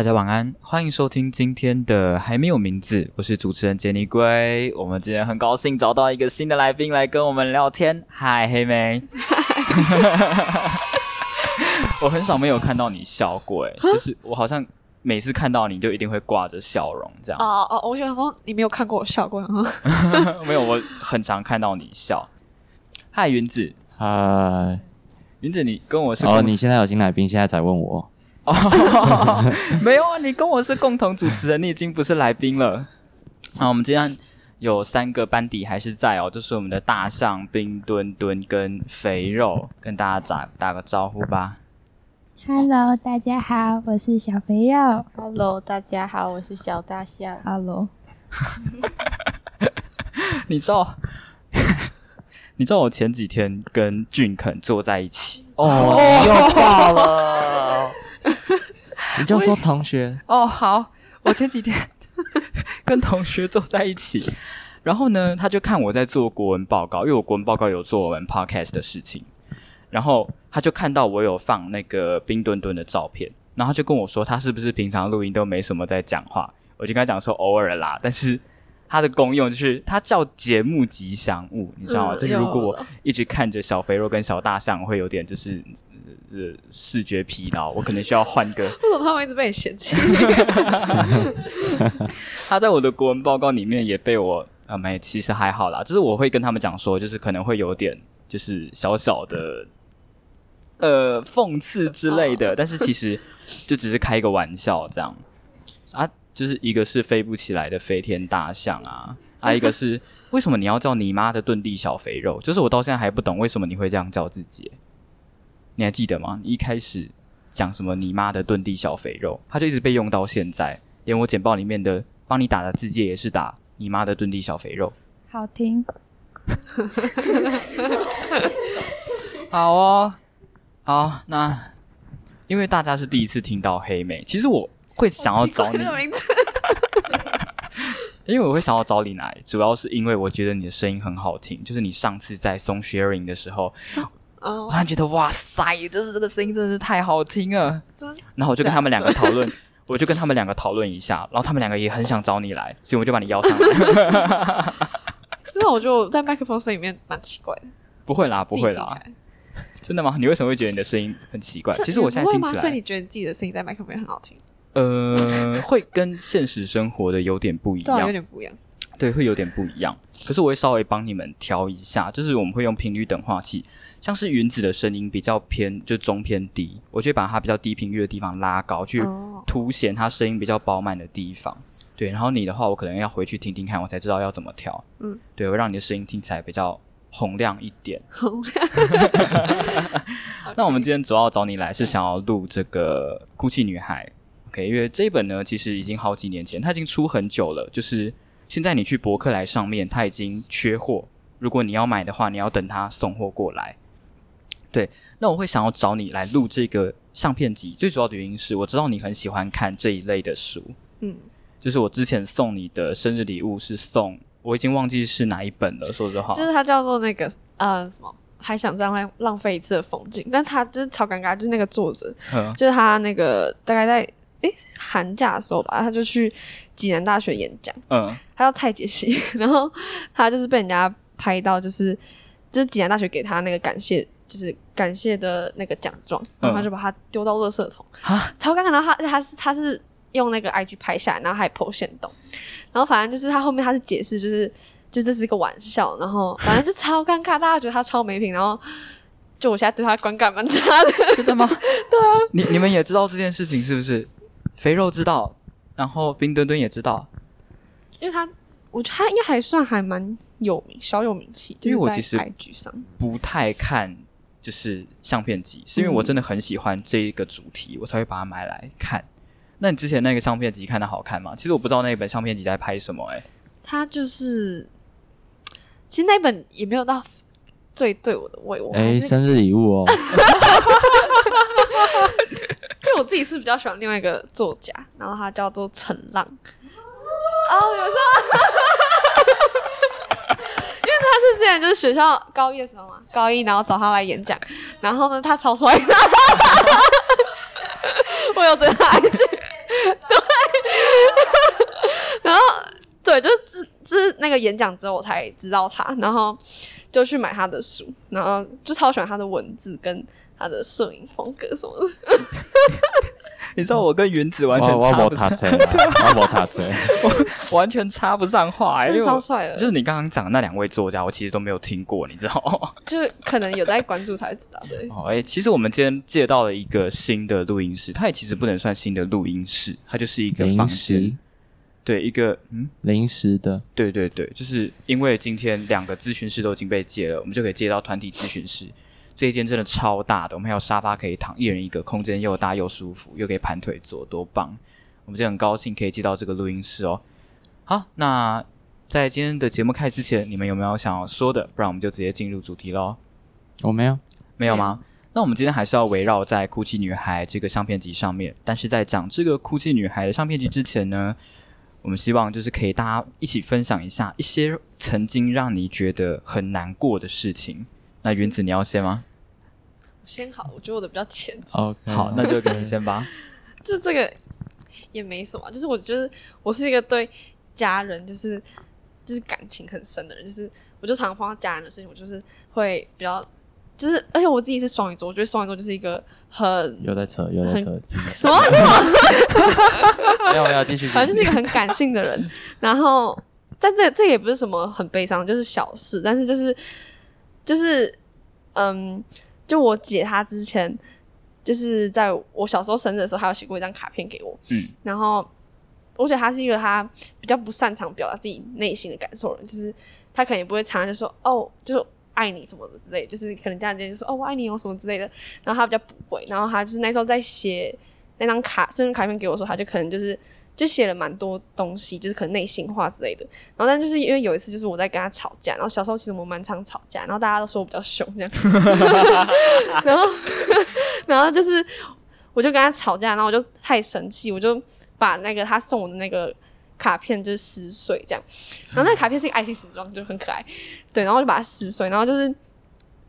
大家晚安，欢迎收听今天的还没有名字，我是主持人杰尼龟。我们今天很高兴找到一个新的来宾来跟我们聊天。嗨，黑妹。我很少没有看到你笑过，哎，就是我好像每次看到你就一定会挂着笑容这样。哦哦，我想说你没有看过我笑过，没有，我很常看到你笑。嗨，云子。嗨，云子，你跟我是哦，你现在有新来宾，现在才问我。没有啊，你跟我是共同主持人，你已经不是来宾了。好，我们今天有三个班底还是在哦，就是我们的大象、冰墩墩跟肥肉，跟大家打打个招呼吧。Hello，大家好，我是小肥肉。Hello，大家好，我是小大象。Hello，你知道？你知道我前几天跟俊肯坐在一起哦，又爆了。你就说同学哦，好，我前几天 跟同学坐在一起，然后呢，他就看我在做国文报告，因为我国文报告有做我们 podcast 的事情，然后他就看到我有放那个冰墩墩的照片，然后就跟我说，他是不是平常录音都没什么在讲话？我就跟他讲说，偶尔啦，但是。它的功用就是它叫节目吉祥物，你知道吗？就是如果我一直看着小肥肉跟小大象，会有点就是这视觉疲劳，我可能需要换个。为什么他们一直被你嫌弃？他在我的国文报告里面也被我啊没，其实还好啦。就是我会跟他们讲说，就是可能会有点就是小小的呃讽刺之类的，但是其实就只是开一个玩笑这样啊。就是一个是飞不起来的飞天大象啊，还有一个是 为什么你要叫你妈的遁地小肥肉？就是我到现在还不懂为什么你会这样叫自己，你还记得吗？你一开始讲什么你妈的遁地小肥肉，它就一直被用到现在，连我简报里面的帮你打的字界也是打你妈的遁地小肥肉，好听，好哦，好，那因为大家是第一次听到黑妹，其实我。会想要找你，因为我会想要找你来，主要是因为我觉得你的声音很好听。就是你上次在送 sharing 的时候，我突然觉得哇塞，就是这个声音真的是太好听了。然后我就跟他们两个讨论，我就跟他们两个讨论一下，然后他们两个也很想找你来，所以我就把你邀上来。那我就在麦克风声里面蛮奇怪的。不会啦，不会啦，真的吗？你为什么会觉得你的声音很奇怪？其实我现在听起来，所以你觉得自己的声音在麦克风很好听？呃，会跟现实生活的有点不一样，有点不一样。对，会有点不一样。可是我会稍微帮你们调一下，就是我们会用频率等化器，像是云子的声音比较偏，就中偏低，我就会把它比较低频率的地方拉高，去凸显它声音比较饱满的地方。对，然后你的话，我可能要回去听听看，我才知道要怎么调。嗯，对，我让你的声音听起来比较洪亮一点。洪亮。那我们今天主要找你来是想要录这个哭泣女孩。OK，因为这一本呢，其实已经好几年前，它已经出很久了。就是现在你去博客来上面，它已经缺货。如果你要买的话，你要等它送货过来。对，那我会想要找你来录这个相片集，最主要的原因是我知道你很喜欢看这一类的书。嗯，就是我之前送你的生日礼物是送，我已经忘记是哪一本了。说实话，就是它叫做那个呃什么。还想这样浪浪费一次的风景，但他就是超尴尬，就是那个作者，就是他那个大概在。诶，寒假的时候吧，他就去济南大学演讲。嗯，他叫蔡杰西，然后他就是被人家拍到，就是就是济南大学给他那个感谢，就是感谢的那个奖状，然后他就把它丢到垃圾桶啊，超尴尬。然后他他是他是用那个 IG 拍下来，然后还剖线动，然后反正就是他后面他是解释，就是就这是一个玩笑，然后 反正就超尴尬，大家觉得他超没品，然后就我现在对他观感蛮差的，真的吗？对啊，你你们也知道这件事情是不是？肥肉知道，然后冰墩墩也知道，因为他，我觉得他应该还算还蛮有名，小有名气。因为我其实上不太看就是相片集，是因为我真的很喜欢这一个主题，我才会把它买来看。那你之前那个相片集看的好看吗？其实我不知道那本相片集在拍什么，哎，它就是，其实那本也没有到最对我的胃，我哎，生日礼物哦。就我自己是比较喜欢另外一个作家，然后他叫做陈浪。哦，有时候，因为他是之前就是学校高一的时候嘛，高一然后找他来演讲，然后呢他超帅，我有对他爱去，然后对，就是就是那个演讲之后我才知道他，然后就去买他的书，然后就超喜欢他的文字跟他的摄影风格什么的。你知道我跟云子完全插不上，没踏车 啦，我没踏车。完全插不上话、欸，真的因为超帅的就是你刚刚讲的那两位作家，我其实都没有听过，你知道吗？就是可能有在关注才知道，对，哦，哎、其实我们今天借到了一个新的录音室，它也其实不能算新的录音室，它就是一个房临时间，对，一个嗯，临时的，对对对，就是因为今天两个咨询室都已经被借了，我们就可以借到团体咨询室。这一间真的超大的，我们还有沙发可以躺，一人一个，空间又大又舒服，又可以盘腿坐，多棒！我们就很高兴可以借到这个录音室哦。好，那在今天的节目开始之前，你们有没有想要说的？不然我们就直接进入主题喽。我没有。没有吗？那我们今天还是要围绕在《哭泣女孩》这个相片集上面。但是在讲这个《哭泣女孩》的相片集之前呢，我们希望就是可以大家一起分享一下一些曾经让你觉得很难过的事情。那云子，你要先吗？先好，我觉得我的比较浅，OK，好，那就给你先吧。就这个也没什么，就是我觉得我是一个对家人就是就是感情很深的人，就是我就常常碰到家人的事情，我就是会比较就是，而且我自己是双鱼座，我觉得双鱼座就是一个很又在扯，又在扯，什么，没有没有，继续。反正就是一个很感性的人。然后，但这这也不是什么很悲伤，就是小事，但是就是就是嗯，就我姐她之前就是在我小时候生日的时候，她有写过一张卡片给我，嗯，然后我觉得她是一个她比较不擅长表达自己内心的感受的人，就是她可能也不会常常就说哦，就是。爱你什么的之类，就是可能家人之间就说哦我爱你哦什么之类的，然后她比较不会，然后她就是那时候在写那张卡生日卡片给我的时候，她就可能就是就写了蛮多东西，就是可能内心话之类的。然后但就是因为有一次就是我在跟他吵架，然后小时候其实我们蛮常吵架，然后大家都说我比较凶这样，然后然后就是我就跟他吵架，然后我就太生气，我就把那个他送我的那个卡片就是撕碎这样，然后那个卡片是一个爱心形状，就很可爱，对，然后我就把它撕碎，然后就是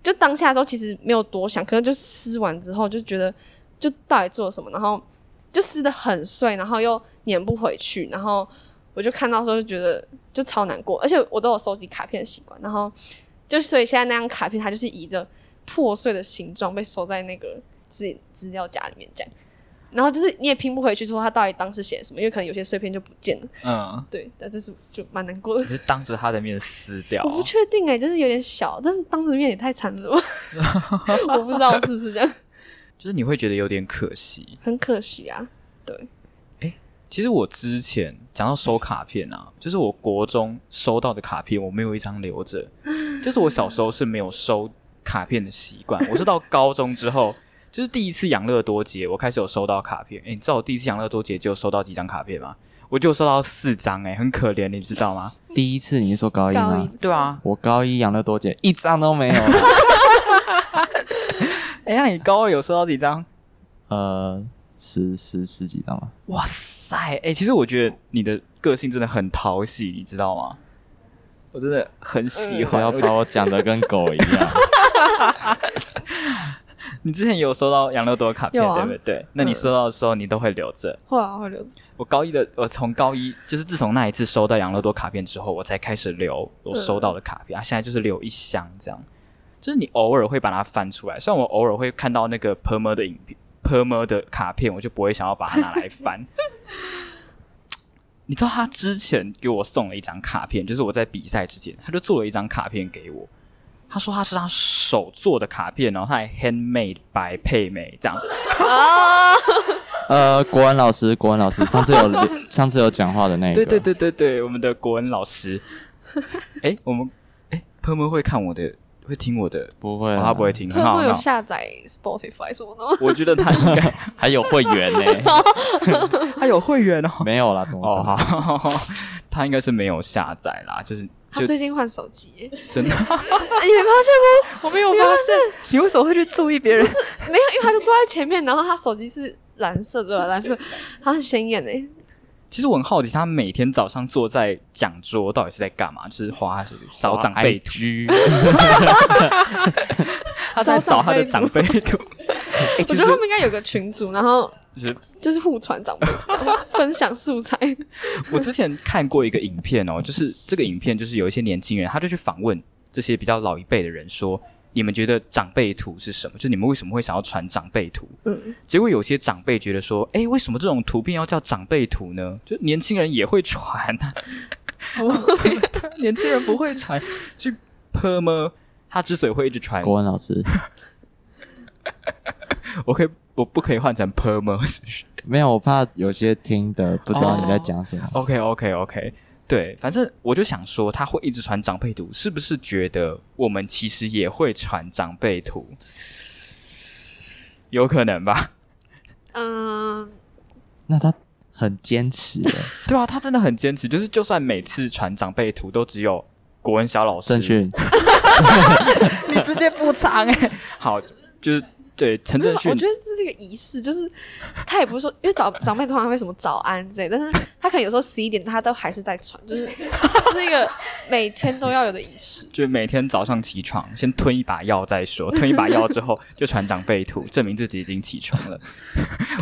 就当下的时候其实没有多想，可能就撕完之后就觉得就到底做了什么，然后就撕的很碎，然后又粘不回去，然后我就看到的时候就觉得就超难过，而且我都有收集卡片的习惯，然后就所以现在那张卡片它就是以着破碎的形状被收在那个资资料夹里面这样。然后就是你也拼不回去，说他到底当时写了什么，因为可能有些碎片就不见了。嗯，对，但就是就蛮难过的你。是当着他的面撕掉 我，不确定哎、就是有点小，但是当着面也太残忍了吧，我不知道是不是这样，就是你会觉得有点可惜。很可惜啊。对，其实我之前讲到收卡片啊，就是我国中收到的卡片，我没有一张留着。就是我小时候是没有收卡片的习惯，我是到高中之后，就是第一次养乐多节，我开始有收到卡片。诶，你知道我第一次养乐多节就收到几张卡片吗？我就收到四张，诶，很可怜，你知道吗？第一次你是说高一高吗？一对啊，我高一养乐多节一张都没有。诶，那你高二有收到几张？呃，十十十几张吧。哇塞，诶，其实我觉得你的个性真的很讨喜，你知道吗？我真的很喜欢。不要把我讲的跟狗一样。你之前有收到养乐多的卡片，有啊对不对？那你收到的时候，你都会留着。会啊会留着。我高一的，我从高一就是自从那一次收到养乐多卡片之后，我才开始留我收到的卡片、啊。现在就是留一箱这样，就是你偶尔会把它翻出来。虽然我偶尔会看到那个 Perma 的影片，Perma 的卡片，我就不会想要把它拿来翻。你知道他之前给我送了一张卡片，就是我在比赛之前，他就做了一张卡片给我。他说他是他手做的卡片，然后他还 handmade by 佩美这样。啊，呃，国文老师，国文老师，上次有上次有讲话的那个。对对对对对，我们的国文老师。哎，我们哎，朋友们会看我的，会听我的，哦、不会啊，他不会听，很他会有。下载 Spotify 什么的吗？我觉得他应该还有会员呢。他有会员哦。没有啦，怎么哦，好，他应该是没有下载啦，就是他最近换手机，真的，哎 你没发现吗我没有发现，你为什么会去注意别人？是？没有，因为他就坐在前面，然后他手机是蓝色的，蓝色，他很显眼诶。其实我很好奇，他每天早上坐在讲桌到底是在干嘛？就是花找长辈图，他在找他的长辈图。我觉得他们应该有个群组，然后就是就是互传长辈图，分享素材。我之前看过一个影片哦，就是这个影片就是有一些年轻人，他就去访问这些比较老一辈的人，说你们觉得长辈图是什么？就你们为什么会想要传长辈图？嗯，结果有些长辈觉得说，哎，为什么这种图片要叫长辈图呢？就年轻人也会传啊，不会，年轻人不会传，去 per 吗？他之所以会一直传，国文老师，我可以，我不可以换成 per 吗？是不是？没有，我怕有些听的不知道你在讲什么。OK OK OK，对，反正我就想说，他会一直传长辈图，是不是觉得我们其实也会传长辈图？有可能吧？嗯，那他很坚持的，对啊，他真的很坚持，就是就算每次传长辈图都只有国文小老师，你直接不藏哎、好，就是对陈正迅我觉得这是一个仪式，就是他也不是说，因为长 长辈通常会什么早安之类，但是他可能有时候十一点他都还是在传，就是是一个每天都要有的仪式。就是每天早上起床先吞一把药再说，吞一把药之后就传长辈图，证明自己已经起床了。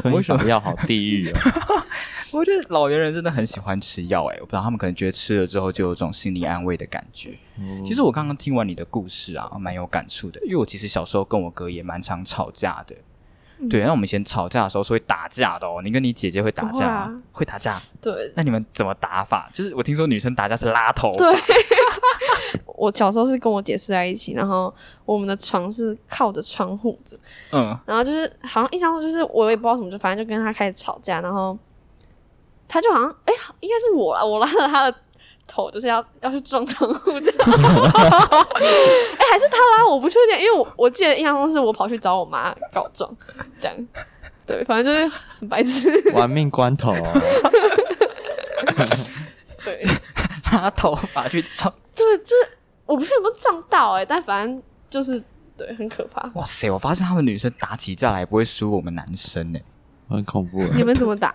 为什么要好地狱哦？我觉得老年人真的很喜欢吃药，哎，我不知道他们可能觉得吃了之后就有种心理安慰的感觉。其实我刚刚听完你的故事啊，蛮有感触的，因为我其实小时候跟我哥也蛮常吵架的。对，那我们以前吵架的时候是会打架的哦。你跟你姐姐会打架会啊会打架？对那你们怎么打法？就是我听说女生打架是拉头，对，我小时候是跟我姐睡在一起，然后我们的床是靠着窗户的，嗯，然后就是好像印象中就是我也不知道什么，就反正就跟他开始吵架，然后他就好像哎、应该是我啦，我拉了他的头，就是要要去撞窗户这样。哎、还是他拉我，不确定，因为我我记得印象中是我跑去找我妈告状，这样。对，反正就是很白痴。玩命关头哦，对，拉头发去撞。对，就是我不确定有没有撞到哎、但反正就是对，很可怕。哇塞！我发现他们女生打起架来不会输我们男生呢。很恐怖啊。你们怎么打？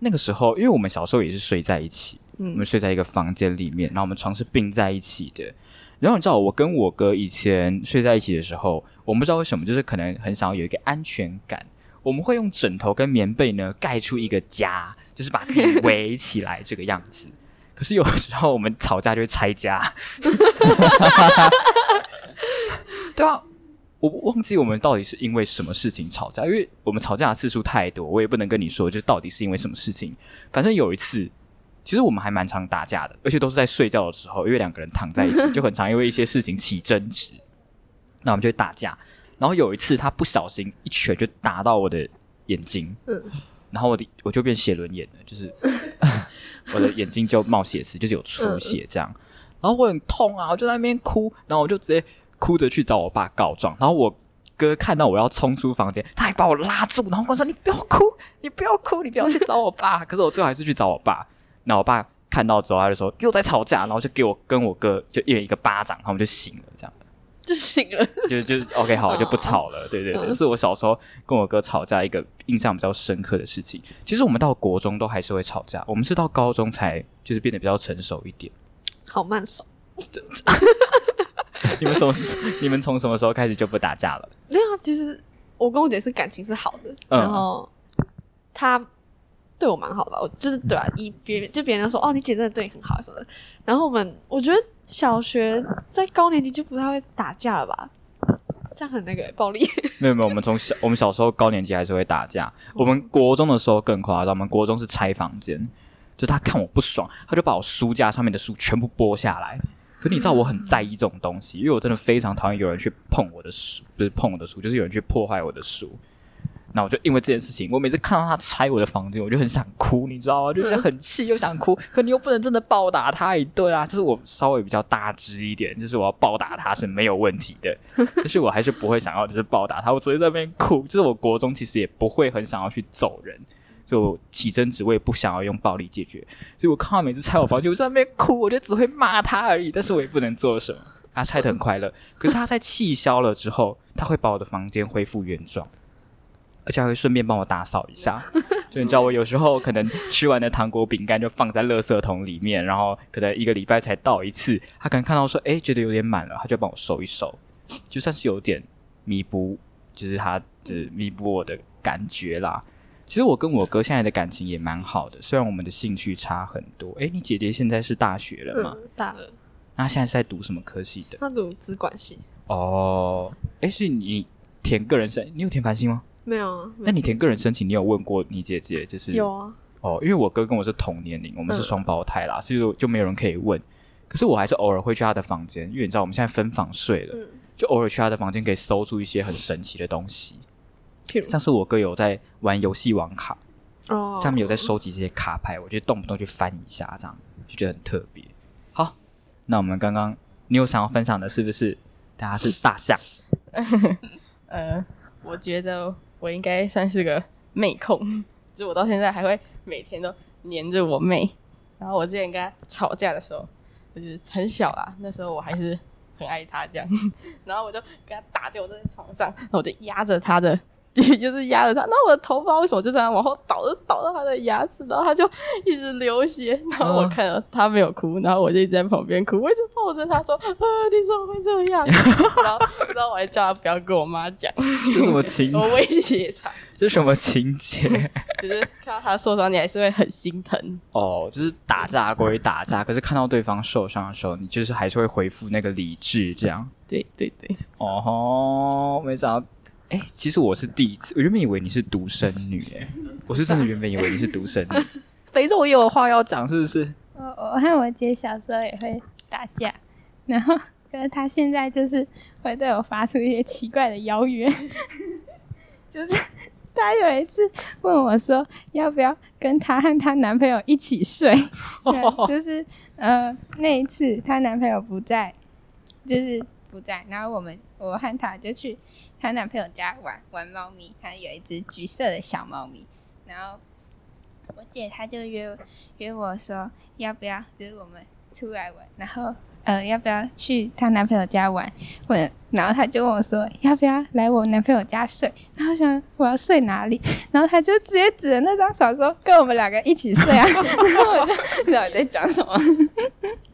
那个时候，因为我们小时候也是睡在一起，嗯我们睡在一个房间里面，然后我们床是并在一起的。然后你知道，我跟我哥以前睡在一起的时候，我们不知道为什么，就是可能很想要有一个安全感，我们会用枕头跟棉被呢盖出一个家，就是把自己 围起来这个样子。可是有时候我们吵架就会拆家，对啊，我忘记我们到底是因为什么事情吵架，因为我们吵架的次数太多，我也不能跟你说，就到底是因为什么事情。反正有一次，其实我们还蛮常打架的，而且都是在睡觉的时候，因为两个人躺在一起，就很常因为一些事情起争执，那我们就会打架。然后有一次，他不小心一拳就打到我的眼睛，嗯然后我的我就变血轮眼了，就是 我的眼睛就冒血丝，就是有出血这样。然后我很痛啊，我就在那边哭，然后我就直接哭着去找我爸告状。然后我哥看到我要冲出房间，他还把我拉住，然后跟我说：“你不要哭，你不要哭，你不要去找我爸。”可是我最后还是去找我爸。那我爸看到之后，他就说又在吵架，然后就给我跟我哥就一人一个巴掌，然后我们就醒了，这样。就醒了。就就 OK 好，就不吵了。对 对对，嗯是我小时候跟我哥吵架一个印象比较深刻的事情。其实我们到国中都还是会吵架，我们是到高中才就是变得比较成熟一点。好慢手。你们什么时？你们从什么时候开始就不打架了？没有啊，其实我跟我姐是感情是好的，嗯然后她对我蛮好的吧，我就是对啊，以别人就别人说哦，你姐真的对你很好什么的。然后我们我觉得小学在高年级就不太会打架了吧，这样很那个暴力。没有没有，我们从小我们小时候高年级还是会打架。我们国中的时候更夸张，我们国中是拆房间，就是他看我不爽，他就把我书架上面的书全部剥下来。可你知道我很在意这种东西，因为我真的非常讨厌有人去碰我的书，不是碰我的书，就是有人去破坏我的书。那我就因为这件事情，我每次看到他拆我的房间，我就很想哭，你知道吗？就是很气又想哭，可你又不能真的暴打他一顿啊。就是我稍微比较大只一点，就是我要暴打他是没有问题的，但是我还是不会想要就是暴打他，我只会在那边哭。就是我国中其实也不会很想要去揍人，就起争执，我也不想要用暴力解决。所以我看到每次拆我房间，我在那边哭，我就只会骂他而已，但是我也不能做什么。他拆的很快乐，可是他在气消了之后，他会把我的房间恢复原状。而且还会顺便帮我打扫一下。就你知道，我有时候可能吃完的糖果、饼干就放在垃圾桶里面，然后可能一个礼拜才倒一次。他可能看到说，哎，觉得有点满了，他就帮我收一收，就算是有点弥补，就是他就是弥补我的感觉啦。其实我跟我哥现在的感情也蛮好的，虽然我们的兴趣差很多。哎，你姐姐现在是大学了吗？大二。那现在是在读什么科系的？她读资管系。哦，哎，是你填个人申，你有填繁星吗？没有啊。那你填个人申请，你有问过你姐姐？就是有啊。哦，因为我哥跟我是同年龄，我们是双胞胎啦，所以就没有人可以问。可是我还是偶尔会去他的房间，因为你知道我们现在分房睡了，就偶尔去他的房间可以搜出一些很神奇的东西。像是我哥有在玩游戏王卡，哦，他们有在收集这些卡牌，我就动不动去翻一下，这样就觉得很特别。好，那我们刚刚你有想要分享的，是不是？大家是大象。呃，我觉得我应该算是个妹控，就我到现在还会每天都黏着我妹。然后我之前跟她吵架的时候，就是很小啦，那时候我还是很爱她这样。然后我就给她打掉我在床上，然后我就压着她的。就是压着他，那我的头发为什么就这样往后倒，就倒到他的牙齿，然后他就一直流血。然后我看到他没有哭，然后我就一直在旁边哭，我一直抱着他说：“啊，你怎么会这样？” 然后，然后我还叫他不要跟我妈讲，这什么情？我威胁他，这什么情节？就是看到他受伤，你还是会很心疼。哦，就是打架归打架，可是看到对方受伤的时候，你就是还是会恢复那个理智，这样。对对对。哦吼，没想到。哎，其实我是第一次，我原本以为你是独生女，哎，我是真的原本以为你是独生女。肥肉也有话要讲，是不是？我我和我姐小时候也会打架，然后可是她现在就是会对我发出一些奇怪的邀约，就是她有一次问我说要不要跟她和她男朋友一起睡，就是呃那一次她男朋友不在，就是不在，然后我们我和她就去。她男朋友家玩玩猫咪，她有一只橘色的小猫咪，然后我姐她就约约我说要不要就是我们出来玩，然后呃要不要去她男朋友家玩？问，然后她就问我说要不要来我男朋友家睡？然后想我要睡哪里？然后她就直接指着那张床说跟我们两个一起睡啊！然后我就不知道在讲什么。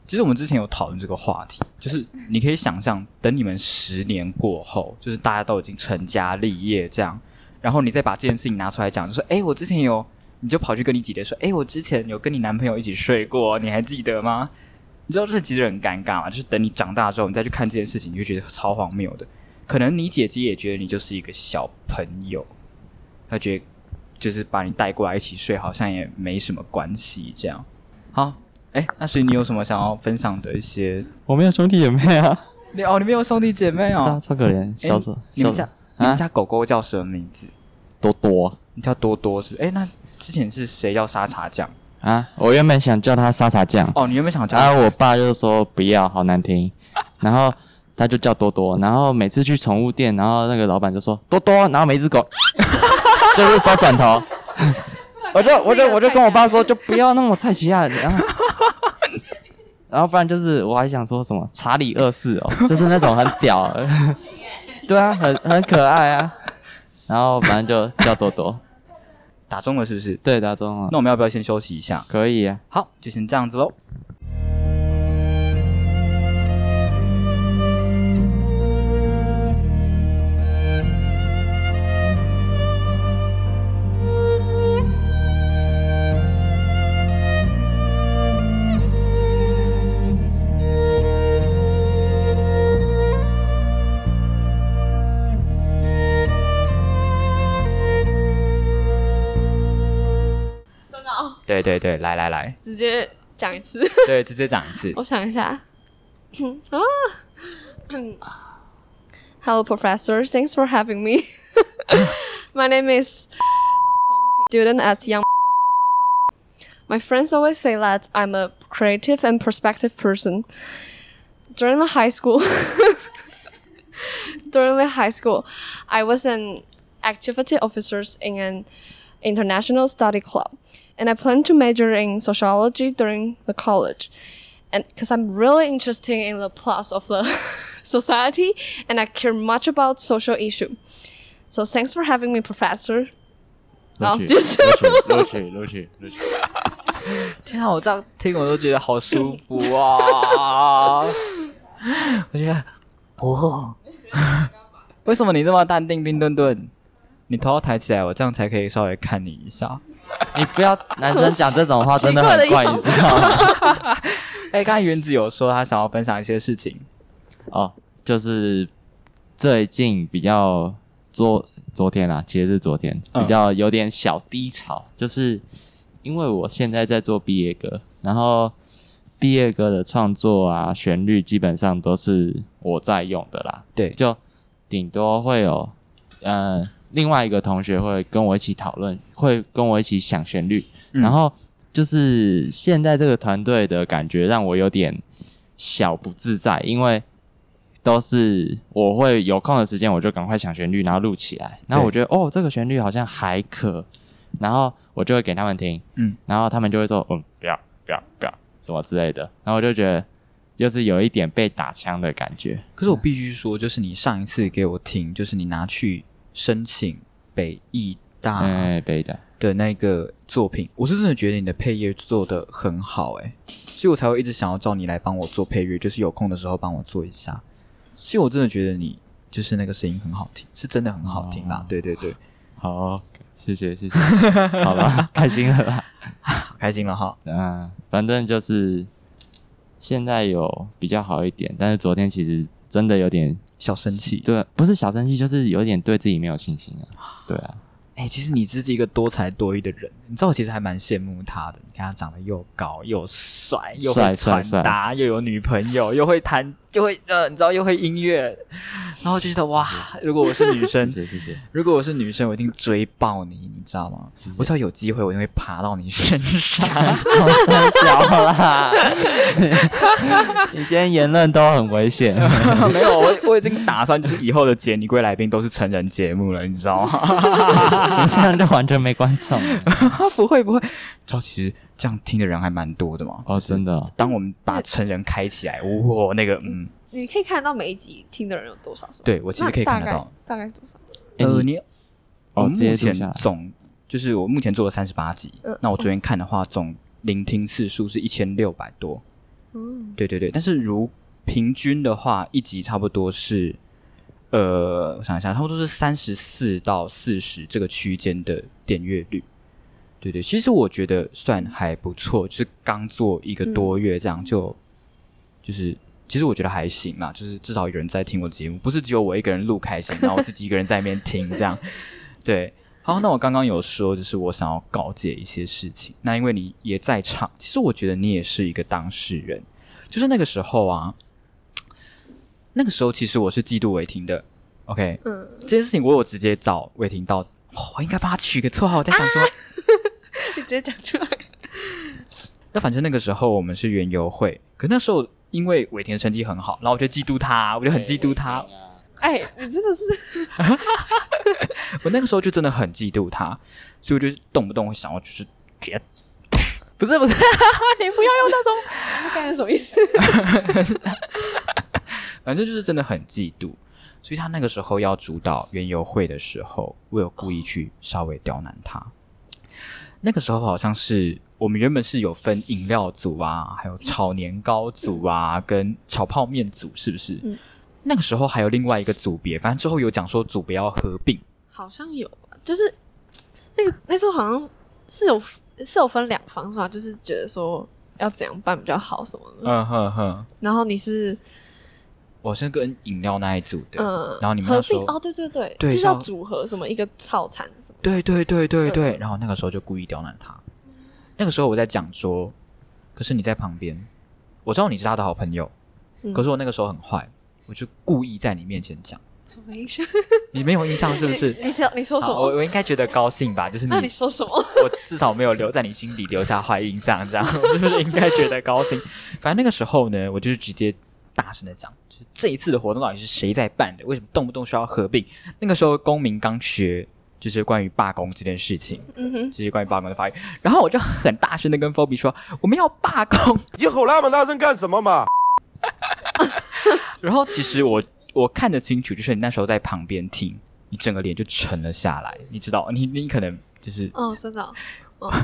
其实我们之前有讨论这个话题，就是你可以想象，等你们十年过后，就是大家都已经成家立业这样，然后你再把这件事情拿出来讲，就说：“哎，我之前有，你就跑去跟你姐姐说，哎，我之前有跟你男朋友一起睡过，你还记得吗？”你知道这其实很尴尬嘛？就是等你长大之后，你再去看这件事情，你就觉得超荒谬的。可能你姐姐也觉得你就是一个小朋友，她觉得就是把你带过来一起睡，好像也没什么关系这样。好。哎，那所以你有什么想要分享的一些？我没有兄弟姐妹啊。你哦，你没有兄弟姐妹哦，超可怜。小子，你们家你们家狗狗叫什么名字？多多，你叫多多是？哎，那之前是谁要沙茶酱啊？我原本想叫它沙茶酱。哦，你原本想叫？然后我爸就说不要，好难听。然后他就叫多多。然后每次去宠物店，然后那个老板就说多多，然后每只狗 就是都转头。我就我就我就跟我爸说，就不要那么菜奇亚，然后然后不然就是我还想说什么查理二世哦，就是那种很屌，对啊，很很可爱啊，然后反正就叫多多，打中了是不是？对，打中了。那我们要不要先休息一下？可以啊，好，就先这样子喽。对对对，来来来，直接讲一次。对，直接讲一次。我想一下。啊，Hello, Professor. Thanks for having me. My name is student at Young. My friends always say that I'm a creative and perspective person. During the high school, during the high school, I was an activity officer in an international study club and I plan to major in sociology during the college. And because I'm really interested in the plus of the society and I care much about social issue. So thanks for having me, Professor. 好，结束。录取，录取，录取。天啊，我这样听我都觉得好舒服啊！我觉得，哦， 为什么你这么淡定冰墩墩？ 你头要抬起来，我这样才可以稍微看你一下。你不要男生讲这种话，真的很怪，你知道吗？哎，刚才原子有说他想要分享一些事情哦，就是最近比较昨昨天啊，其实是昨天比较有点小低潮，就是因为我现在在做毕业歌，然后毕业歌的创作啊，旋律基本上都是我在用的啦。对，就顶多会有嗯。另外一个同学会跟我一起讨论，会跟我一起想旋律，然后就是现在这个团队的感觉让我有点小不自在，因为都是我会有空的时间，我就赶快想旋律，然后录起来，然后我觉得哦，这个旋律好像还可，然后我就会给他们听，嗯，然后他们就会说，嗯，不要不要不要什么之类的，然后我就觉得又是有一点被打枪的感觉。可是我必须说，就是你上一次给我听，就是你拿去。申请北艺大北大的那个作品，我是真的觉得你的配乐做的很好，哎，所以我才会一直想要找你来帮我做配乐，就是有空的时候帮我做一下。所以我真的觉得你就是那个声音很好听，是真的很好听啦。对对对，好，谢谢谢谢，好了，开心了啦，开心了哈。嗯，反正就是现在有比较好一点，但是昨天其实。真的有点小生气，对，不是小生气，就是有点对自己没有信心啊，对啊。哎，其实你是一个多才多艺的人，你知道我其实还蛮羡慕他的。你看他长得又高又帅，又会传达，又有女朋友，又会弹，又会呃，你知道又会音乐，然后就觉得哇，如果我是女生，谢谢谢谢。如果我是女生，我一定追爆你，你知道吗？我只要有机会，我一定会爬到你身上。太小了，你今天言论都很危险。没有，我我已经打算就是以后的杰尼龟来宾都是成人节目了，你知道吗？你这样就完全没观众，不会不会，知道其实这样听的人还蛮多的嘛。哦，真的。当我们把成人开起来，哇，那个嗯，你可以看到每一集听的人有多少，是对我其实可以看得到，大概是多少？呃，你哦，目前总就是我目前做了三十八集，那我昨天看的话，总聆听次数是一千六百多。嗯，对对对，但是如平均的话，一集差不多是。呃，我想一下，差不多是三十四到四十这个区间的点阅率，对对，其实我觉得算还不错，就是刚做一个多月这样，就就是其实我觉得还行啦，就是至少有人在听我的节目，不是只有我一个人录开心，然后我自己一个人在那边听这样。对，好，那我刚刚有说，就是我想要告诫一些事情，那因为你也在场，其实我觉得你也是一个当事人，就是那个时候啊。那个时候其实我是嫉妒伟霆的，OK，嗯，这件事情我有直接找伟霆到，我应该帮他取个绰号，我在想说，你 直接讲出来。那反正那个时候我们是园游会，可那时候因为伟霆的成绩很好，然后我就嫉妒他，我就很嫉妒他。哎，你真的是，我那个时候就真的很嫉妒他，所以我就动不动会想要就是给，不是不是，你不要用那种，他刚才什么意思？反正就是真的很嫉妒，所以他那个时候要主导园游会的时候，我有故意去稍微刁难他。那个时候好像是我们原本是有分饮料组啊，还有炒年糕组啊，跟炒泡面组，是不是？嗯。那个时候还有另外一个组别，反正之后有讲说组别要合并，好像有，就是那个那时候好像是有是有分两方是吧？就是觉得说要怎样办比较好什么的。嗯哼哼。然后你是。我是跟饮料那一组的，嗯，然后你们说哦，对对对，就是要组合什么一个套餐什么，对对对对对，然后那个时候就故意刁难他。那个时候我在讲说，可是你在旁边，我知道你是他的好朋友，可是我那个时候很坏，我就故意在你面前讲，什么印象？你没有印象是不是？你想你说什么？我我应该觉得高兴吧？就是那你说什么？我至少没有留在你心里留下坏印象，这样我是不是应该觉得高兴？反正那个时候呢，我就是直接大声的讲。这一次的活动到底是谁在办的？为什么动不动需要合并？那个时候公民刚学，就是关于罢工这件事情，嗯哼，就是关于罢工的发言。然后我就很大声的跟 Fobi 说：“我们要罢工！”你吼那么大声干什么嘛？然后其实我我看得清楚，就是你那时候在旁边听，你整个脸就沉了下来。你知道，你你可能就是哦，真的哦。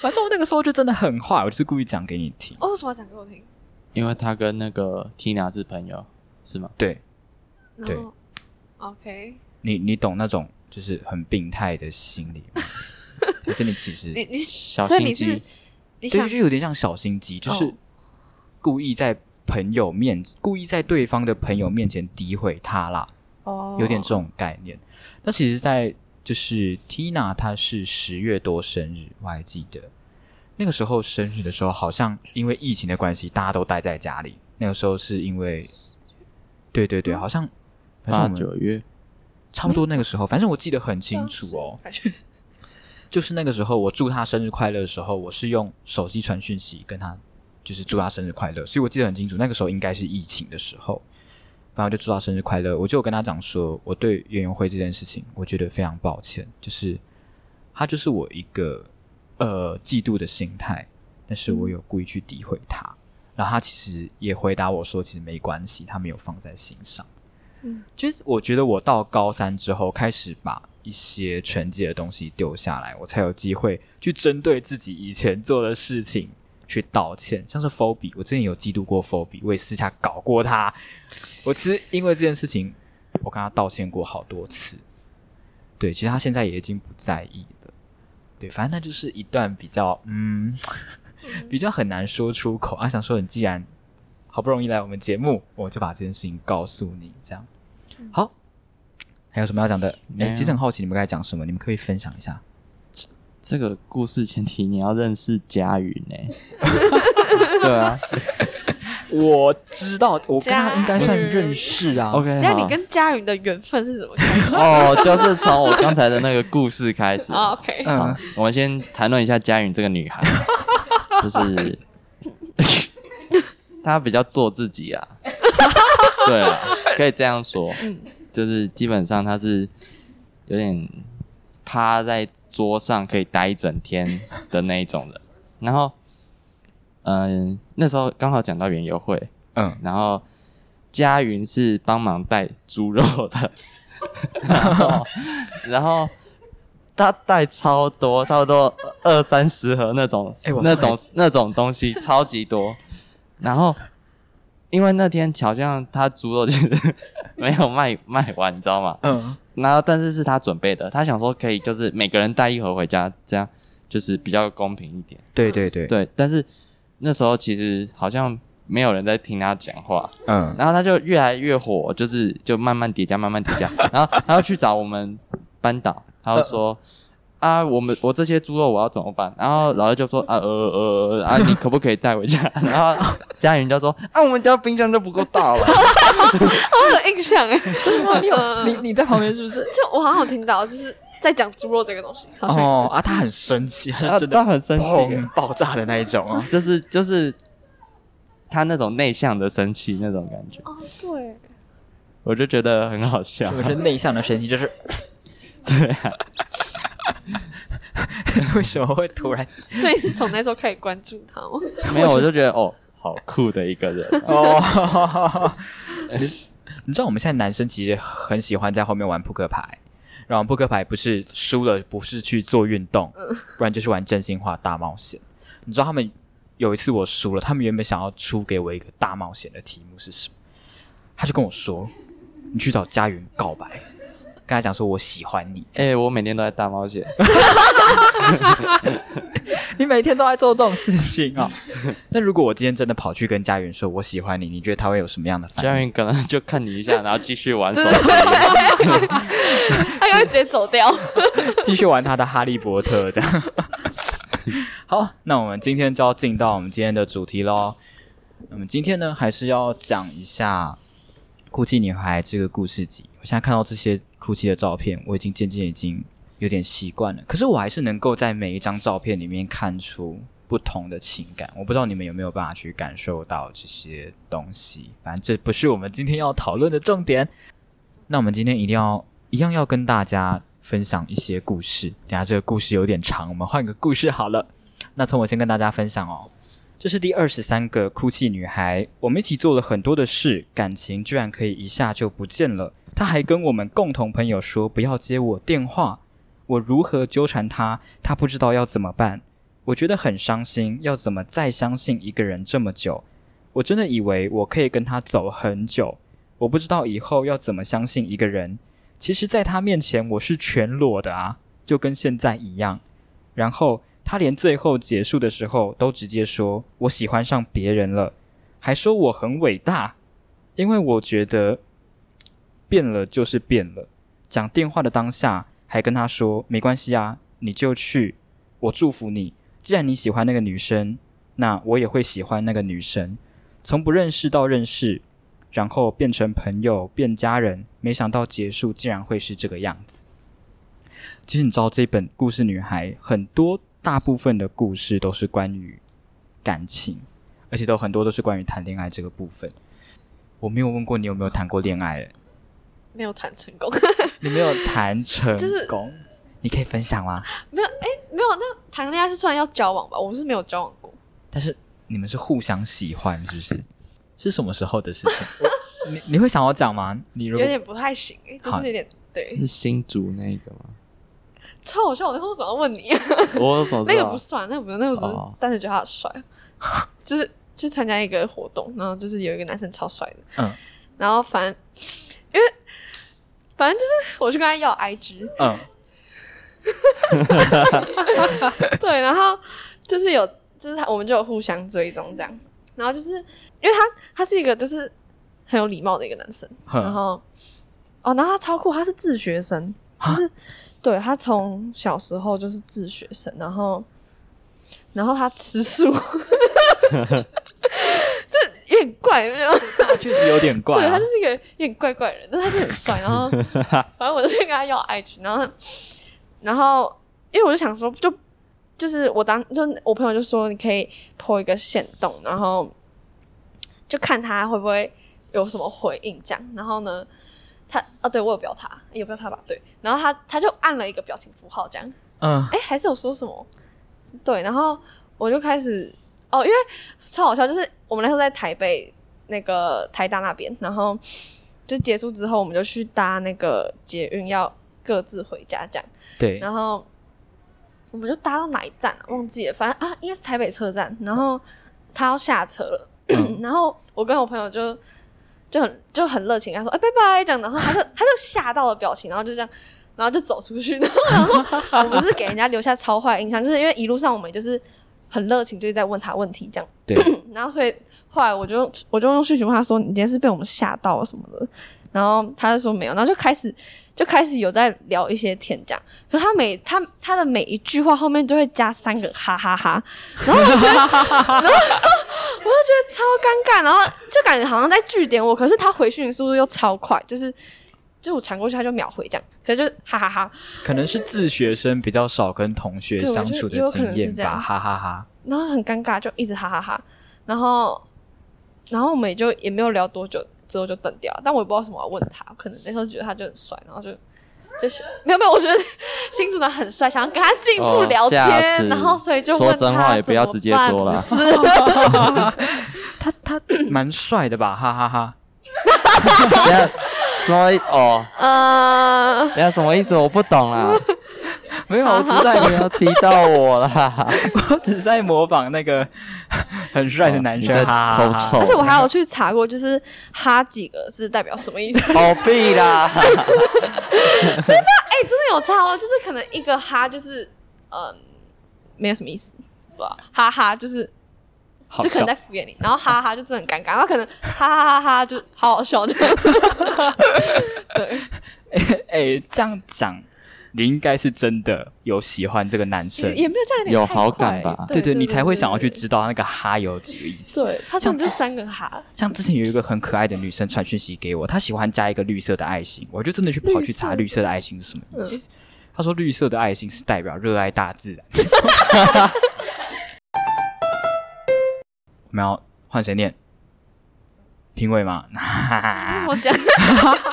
反正我那个时候就真的很坏，我就是故意讲给你听。哦，为什么要讲给我听？因为他跟那个 Tina 是朋友，是吗？对，对。然后，OK，你你懂那种就是很病态的心理吗？可是你其实你你小所以你是心机，对，就有点像小心机，就是哦。故意在朋友面，故意在对方的朋友面前诋毁他啦，哦，有点这种概念。那其实，在就是 Tina 她是十月多生日，我还记得那个时候生日的时候，好像因为疫情的关系，大家都待在家里。那个时候是因为，对对对，好像反正八我们九月，差不多那个时候，反正我记得很清楚哦。就是那个时候，我祝他生日快乐的时候，我是用手机传讯息跟他，就是祝他生日快乐。所以我记得很清楚，那个时候应该是疫情的时候，然后我就祝他生日快乐。我就跟他讲说，我对园游会这件事情，我觉得非常抱歉，就是他就是我一个呃嫉妒的心态，但是我有故意去诋毁他。然后他其实也回答我说，其实没关系，他没有放在心上。嗯，就是我觉得我到高三之后，开始把一些成绩的东西丢下来，我才有机会去针对自己以前做的事情去道歉。像是 Phoebe，我之前有嫉妒过 Phoebe，我也私下搞过他。我其实因为这件事情，我跟他道歉过好多次。对，其实他现在也已经不在意了。对，反正那就是一段比较嗯，比较很难说出口啊。想说你既然好不容易来我们节目，我就把这件事情告诉你，这样好。还有什么要讲的？哎、没有其实很好奇你们该讲什么，你们可以分享一下。这个故事前提你要认识佳云呢、对啊我知道，我跟他应该算佳云认识啊。，OK，那你跟佳云的缘分是怎么开始哦，就是从我刚才的那个故事开始。哦？OK，嗯好，我们先谈论一下佳云这个女孩，就是 她比较做自己啊。对啊，可以这样说。嗯就是基本上她是有点趴在桌上可以待一整天的那一种人。然后，嗯、那时候刚好讲到园游会，嗯，然后佳云是帮忙带猪肉的，然 后然后他带超多，差不多二三十盒那种，哎我那种那种东西超级多。然后因为那天好像他猪肉其实没有卖卖完，你知道吗？嗯，然后但是是他准备的，他想说可以就是每个人带一盒回家，这样就是比较公平一点。对对对，对，但是那时候其实好像没有人在听他讲话，嗯，然后他就越来越火，就是就慢慢叠加，慢慢叠加，然后他要去找我们班导，他就说。啊，我们我这些猪肉我要怎么办？然后老师就说啊呃呃呃啊，你可不可以带回家？然后家人就说啊，我们家冰箱就不够大了。我有印象哎，你你你在旁边是不是？就我好像听到，就是在讲猪肉这个东西，好像有哦啊，他很生气，他真的他很生气，砰爆炸的那一种啊。就是就是他那种内向的生气那种感觉，哦，对，我就觉得很好笑。我是内向的生气，就是 对啊，为什么会突然所以是从那时候开始关注他吗？没有，我就觉得哦，好酷的一个人。哦？你知道我们现在男生其实很喜欢在后面玩扑克牌，然后扑克牌不是输了不是去做运动，不然就是玩真心话大冒险。你知道他们有一次我输了，他们原本想要出给我一个大冒险的题目是什么？他就跟我说：“你去找佳云告白，跟他讲说我喜欢你。哎、我每天都在大冒险。你每天都在做这种事情啊、那如果我今天真的跑去跟佳云说我喜欢你，你觉得他会有什么样的反应？佳云可能就看你一下，然后继续玩手机。他就会直接走掉。继续玩他的哈利波特这样。好，那我们今天就要进到我们今天的主题喽。那么今天呢，还是要讲一下《哭泣女孩》这个故事集。我现在看到这些哭泣的照片，我已经渐渐已经有点习惯了。可是我还是能够在每一张照片里面看出不同的情感。我不知道你们有没有办法去感受到这些东西。反正这不是我们今天要讨论的重点。那我们今天一定要一样要跟大家分享一些故事。等下这个故事有点长，我们换个故事好了。那从我先跟大家分享哦。这是第二十三个哭泣女孩，我们一起做了很多的事，感情居然可以一下就不见了。他还跟我们共同朋友说不要接我电话，我如何纠缠她，她不知道要怎么办。我觉得很伤心，要怎么再相信一个人这么久？我真的以为我可以跟他走很久，我不知道以后要怎么相信一个人。其实，在他面前，我是全裸的啊，就跟现在一样。然后，他连最后结束的时候都直接说我喜欢上别人了，还说我很伟大，因为我觉得变了就是变了。讲电话的当下，还跟他说没关系啊，你就去，我祝福你。既然你喜欢那个女生，那我也会喜欢那个女生。从不认识到认识。然后变成朋友，变家人，没想到结束竟然会是这个样子。其实你知道，这本故事女孩很多大部分的故事都是关于感情，而且都很多都是关于谈恋爱这个部分。我没有问过你有没有谈过恋爱，没有谈成功。你没有谈成功，你可以分享吗？没有，哎，没有。那谈恋爱是算要交往吧？我们是没有交往过。但是你们是互相喜欢，是不是？是什么时候的事情？你你会想要讲吗？你有点不太行，就是有点对。是新竹那个吗？超好笑！我那时候怎么问你？我怎么那个不算，那个不用，那个只是单纯觉得他帅，就是去参加一个活动，然后就是有一个男生超帅的，嗯，然后反正反正就是我去跟他要 IG，嗯，对，然后就是有就是他我们就有互相追踪这样。然后就是，因为他他是一个就是很有礼貌的一个男生，然后哦，然后他超酷，他是自学生，就是对他从小时候就是自学生，然后然后他吃素，确实有点怪，对他就是一个有点怪怪人，但他就很帅，然后反正我就去跟他要爱情，然后然后因为我就想说就。就是我当就我朋友就说你可以破一个线洞，然后就看他会不会有什么回应这样。然后呢，他啊，对我有标他，有标他吧？对。然后他他就按了一个表情符号这样。嗯。哎，还是有说什么？对。然后我就开始哦，因为超好笑，就是我们那时候在台北那个台大那边，然后就结束之后，我们就去搭那个捷运，要各自回家这样。对。然后。我们就搭到哪一站啊？忘记了，反正啊，应该是台北车站。然后他要下车了，然后我跟我朋友就就很就很热情，他说：“哎，拜拜。”这样，然后他就他就吓到了表情，然后就这样，然后就走出去。然后我想说，我们是给人家留下超坏印象，就是因为一路上我们就是很热情，就是在问他问题这样。对。然后所以后来我就我就用讯息问他说：“你今天是被我们吓到了什么的？”然后他就说没有，然后就开始。就开始有在聊一些天这样，可他每他他的每一句话后面都会加三个哈哈哈，然后我觉得，然后我就觉得超尴尬，然后就感觉好像在据点我，可是他回讯速度又超快，就是就我传过去他就秒回这样，可是就哈哈哈。可能是自学生比较少跟同学相处的经验吧，哈哈哈。然后很尴尬，就一直哈哈哈，然后然后我们也就也没有聊多久。之后就等掉，但我也不知道什么要问他，可能那时候觉得他就很帅，然后就就是没有没有，我觉得新主男很帅，想要跟他进一步聊天，然后所以就说真话也不要直接说了，是他他蛮帅的吧，哈哈哈。什么哦？呃，等下什么意思？我不懂啊。没有，我只在没有提到我啦，我只在模仿那个 很帅的男生，好丑。而且我还有去查过，就是哈几个是代表什么意思？好 屁啦！真的，哎，真的有差哦。就是可能一个哈就是嗯，没有什么意思？哈哈就是就可能在敷衍你，然后哈哈就真的很尴尬，然后可能哈哈哈哈就好好笑，就 对。哎哎，这样讲。你应该是真的有喜欢这个男生，也没有这样有好感吧？对对，你才会想要去知道那个哈有几个意思。对，他讲就三个哈。像之前有一个很可爱的女生传讯息给我，她喜欢加一个绿色的爱心，我就真的去跑去查绿色的爱心是什么意思。她说绿色的爱心是代表热爱大自然。我们要换谁念？评委吗？为什么讲？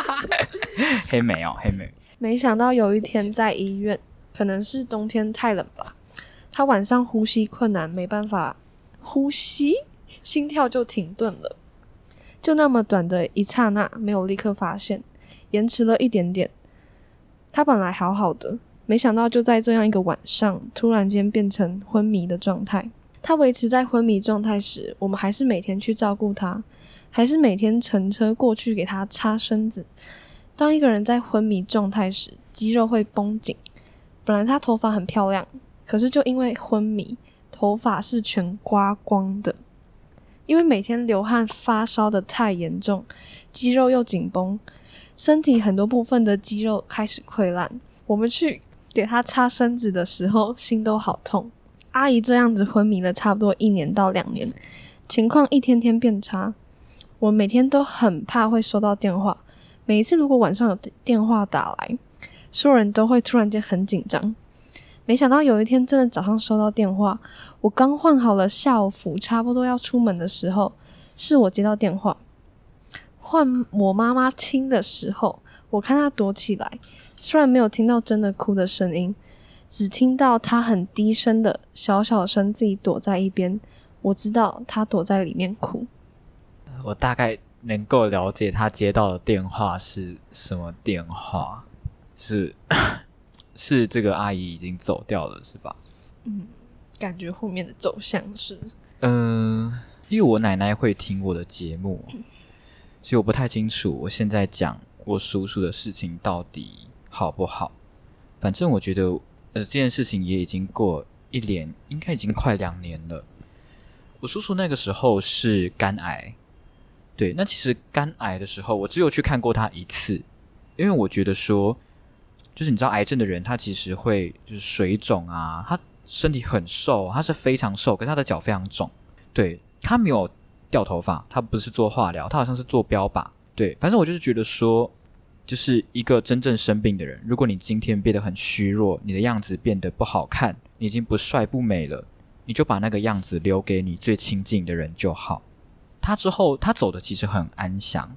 黑莓哦，黑莓。没想到有一天在医院，可能是冬天太冷吧，他晚上呼吸困难，没办法呼吸，心跳就停顿了。就那么短的一刹那，没有立刻发现，延迟了一点点。他本来好好的，没想到就在这样一个晚上，突然间变成昏迷的状态。他维持在昏迷状态时，我们还是每天去照顾他。还是每天乘车过去给他擦身子。当一个人在昏迷状态时，肌肉会绷紧。本来他头发很漂亮，可是就因为昏迷，头发是全刮光的。因为每天流汗发烧的太严重，肌肉又紧绷，身体很多部分的肌肉开始溃烂。我们去给他擦身子的时候，心都好痛。阿姨这样子昏迷了差不多一年到两年，情况一天天变差。我每天都很怕会收到电话，每一次如果晚上有电话打来，所有人都会突然间很紧张。没想到有一天真的早上收到电话，我刚换好了校服，差不多要出门的时候，是我接到电话。换我妈妈听的时候，我看她躲起来，虽然没有听到真的哭的声音，只听到他很低声的小小声自己躲在一边。我知道他躲在里面哭。我大概能够了解他接到的电话是什么电话，是。是这个阿姨已经走掉了，是吧？嗯，感觉后面的走向是……嗯，因为我奶奶会听我的节目，所以我不太清楚我现在讲我叔叔的事情到底好不好。反正我觉得，呃，这件事情也已经过一年，应该已经快两年了。我叔叔那个时候是肝癌，对，那其实肝癌的时候，我只有去看过他一次，因为我觉得说。就是你知道，癌症的人他其实会就是水肿啊，他身体很瘦，他是非常瘦，可是他的脚非常肿。对他没有掉头发，他不是做化疗，他好像是做标靶。对，反正我就是觉得说，就是一个真正生病的人，如果你今天变得很虚弱，你的样子变得不好看，你已经不帅不美了，你就把那个样子留给你最亲近的人就好。他之后他走的其实很安详，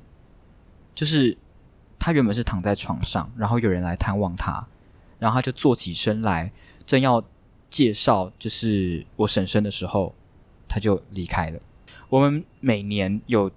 就是。他原本是躺在床上，然后有人来探望他，然后他就坐起身来，正要介绍就是我婶婶的时候，他就离开了。我们每年有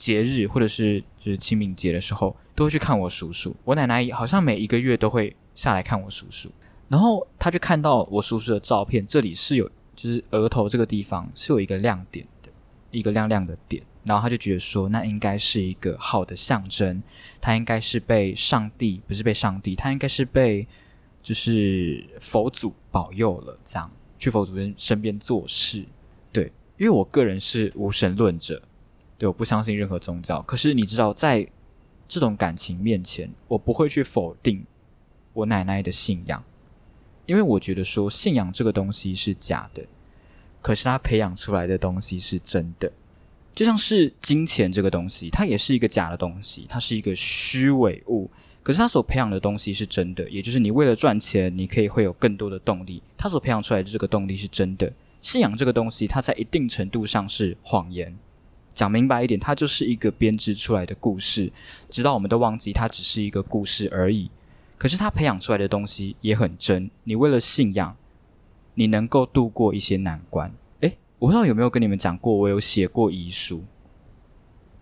节日或者是就是清明节的时候，都会去看我叔叔。我奶奶好像每一个月都会下来看我叔叔，然后她就看到我叔叔的照片，这里是有就是额头这个地方是有一个亮点的，一个亮亮的点。然后他就觉得说，那应该是一个好的象征，他应该是被上帝，不是被上帝，他应该是被就是佛祖保佑了，这样去佛祖身身边做事。对，因为我个人是无神论者，对，我不相信任何宗教。可是你知道，在这种感情面前，我不会去否定我奶奶的信仰，因为我觉得说信仰这个东西是假的，可是他培养出来的东西是真的。就像是金钱这个东西，它也是一个假的东西，它是一个虚伪物。可是它所培养的东西是真的，也就是你为了赚钱，你可以会有更多的动力。它所培养出来的这个动力是真的。信仰这个东西，它在一定程度上是谎言。讲明白一点，它就是一个编织出来的故事，直到我们都忘记它只是一个故事而已。可是它培养出来的东西也很真。你为了信仰，你能够度过一些难关。我不知道有没有跟你们讲过，我有写过遗书。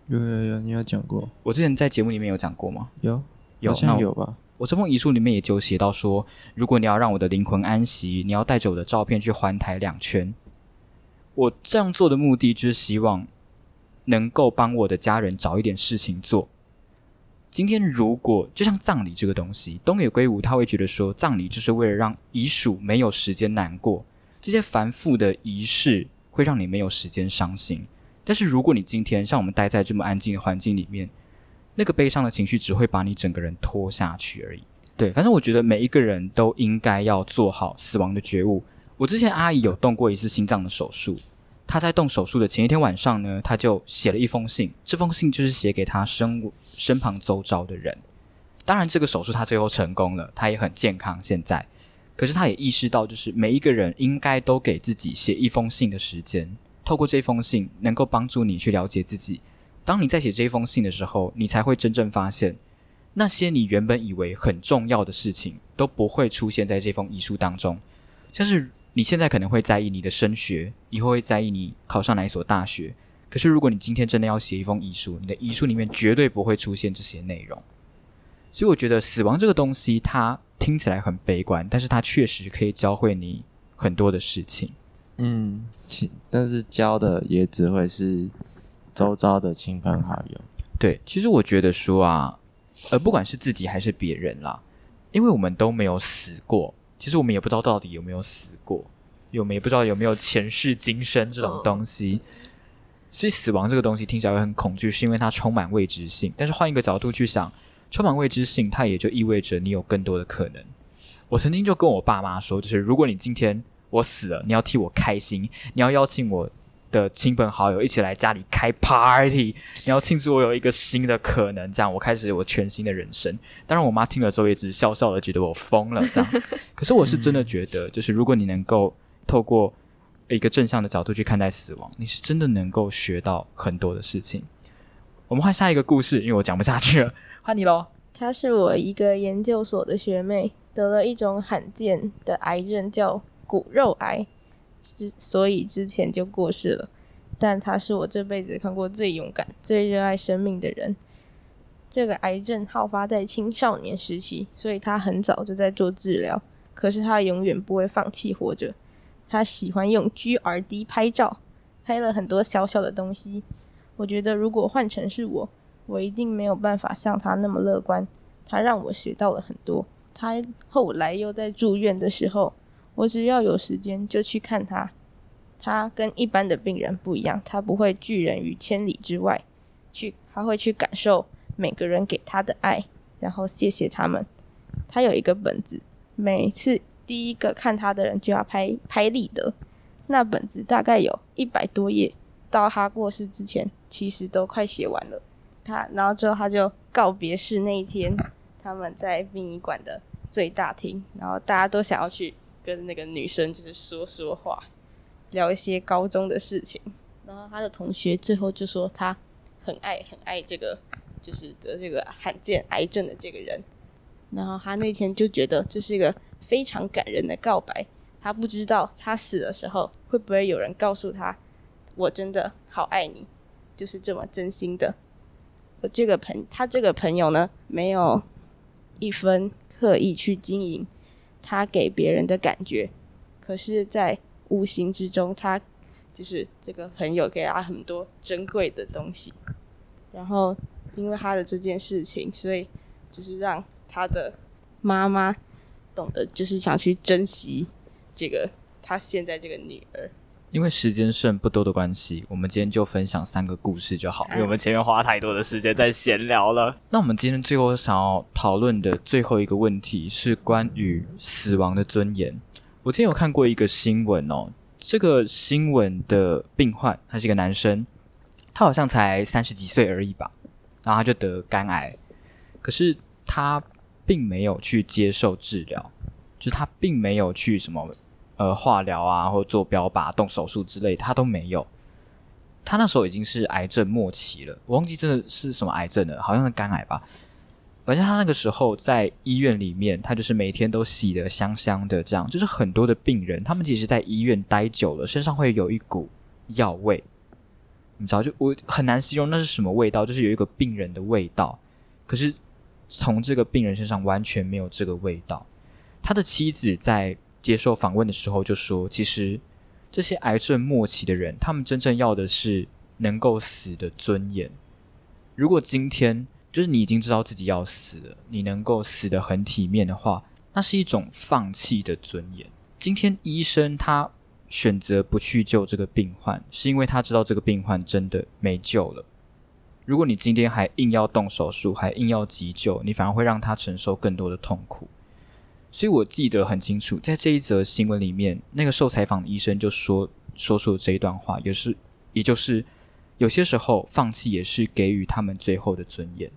有有有，你有讲过。我之前在节目里面有讲过吗？有，有那有吧。我这封遗书里面也就写到说，如果你要让我的灵魂安息，你要带着我的照片去环台两圈。我这样做的目的就是希望能够帮我的家人找一点事情做。今天如果就像葬礼这个东西，东野圭吾他会觉得说，葬礼就是为了让遗属没有时间难过，这些繁复的仪式。会让你没有时间伤心，但是如果你今天像我们待在这么安静的环境里面，那个悲伤的情绪只会把你整个人拖下去而已。对，反正我觉得每一个人都应该要做好死亡的觉悟。我之前阿姨有动过一次心脏的手术，他在动手术的前一天晚上呢，他就写了一封信，这封信就是写给他身身旁周遭的人。当然，这个手术他最后成功了，他也很健康现在。可是他也意识到，就是每一个人应该都给自己写一封信的时间，透过这封信能够帮助你去了解自己。当你在写这封信的时候，你才会真正发现，那些你原本以为很重要的事情都不会出现在这封遗书当中。像是你现在可能会在意你的升学，以后会在意你考上哪一所大学。可是如果你今天真的要写一封遗书，你的遗书里面绝对不会出现这些内容。所以我觉得死亡这个东西，它。听起来很悲观，但是它确实可以教会你很多的事情。嗯，其但是教的也只会是周遭的亲朋好友。对，其实我觉得说啊，呃，不管是自己还是别人啦，因为我们都没有死过，其实我们也不知道到底有没有死过，我们也不知道有没有前世今生这种东西。所以死亡这个东西听起来会很恐惧，是因为它充满未知性。但是换一个角度去想，充满未知性，它也就意味着你有更多的可能。我曾经就跟我爸妈说，就是如果你今天我死了，你要替我开心，你要邀请我的亲朋好友一起来家里开 party，你要庆祝我有一个新的可能，这样我开始我全新的人生。当然，我妈听了之后也只是笑笑的，觉得我疯了这样。可是我是真的觉得，就是如果你能够透过一个正向的角度去看待死亡，你是真的能够学到很多的事情。我们换下一个故事，因为我讲不下去了，换你喽。她是我一个研究所的学妹，得了一种罕见的癌症，叫骨肉癌，之所以之前就过世了。但他是我这辈子看过最勇敢、最热爱生命的人。这个癌症好发在青少年时期，所以他很早就在做治疗。可是他永远不会放弃活着。他喜欢用 GRD 拍照，拍了很多小小的东西。我觉得如果换成是我，我一定没有办法像他那么乐观。他让我学到了很多。他后来又在住院的时候，我只要有时间就去看他。他跟一般的病人不一样，他不会拒人于千里之外，去他会去感受每个人给他的爱，然后谢谢他们。他有一个本子，每次。第一个看他的人就要拍拍立得，那本子大概有一百多页，到他过世之前，其实都快写完了。他然后之后他就告别式那一天，他们在殡仪馆的最大厅，然后大家都想要去跟那个女生就是说说话，聊一些高中的事情。然后他的同学最后就说他很爱很爱这个就是得这个罕见癌症的这个人。然后他那天就觉得这是一个。非常感人的告白，他不知道他死的时候会不会有人告诉他：“我真的好爱你，就是这么真心的。”我这个朋他这个朋友呢，没有一分刻意去经营他给别人的感觉，可是，在无形之中，他就是这个朋友给他很多珍贵的东西。然后，因为他的这件事情，所以就是让他的妈妈。懂得就是想去珍惜这个他现在这个女儿，因为时间剩不多的关系，我们今天就分享三个故事就好，因为我们前面花太多的时间在闲聊了。那我们今天最后想要讨论的最后一个问题是关于死亡的尊严。我之前有看过一个新闻哦，这个新闻的病患他是一个男生，他好像才三十几岁而已吧，然后他就得肝癌，可是他。并没有去接受治疗，就是他并没有去什么呃化疗啊，或做标靶、动手术之类，他都没有。他那时候已经是癌症末期了，我忘记真的是什么癌症了，好像是肝癌吧。反正他那个时候在医院里面，他就是每天都洗得香香的，这样就是很多的病人，他们其实，在医院待久了，身上会有一股药味，你知道，就我很难形容那是什么味道，就是有一个病人的味道，可是。从这个病人身上完全没有这个味道。他的妻子在接受访问的时候就说：“其实这些癌症末期的人，他们真正要的是能够死的尊严。如果今天就是你已经知道自己要死了，你能够死得很体面的话，那是一种放弃的尊严。今天医生他选择不去救这个病患，是因为他知道这个病患真的没救了。”如果你今天还硬要动手术，还硬要急救，你反而会让他承受更多的痛苦。所以我记得很清楚，在这一则新闻里面，那个受采访的医生就说说出了这一段话，也是，也就是有些时候放弃也是给予他们最后的尊严。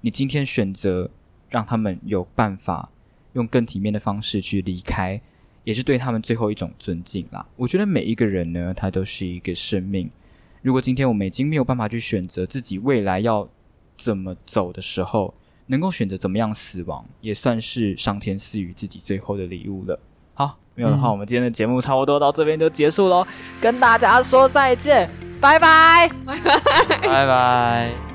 你今天选择让他们有办法用更体面的方式去离开，也是对他们最后一种尊敬啦。我觉得每一个人呢，他都是一个生命。如果今天我们已经没有办法去选择自己未来要怎么走的时候，能够选择怎么样死亡，也算是上天赐予自己最后的礼物了。好，没有的话，我们今天的节目差不多到这边就结束喽，跟大家说再见，拜拜，拜拜。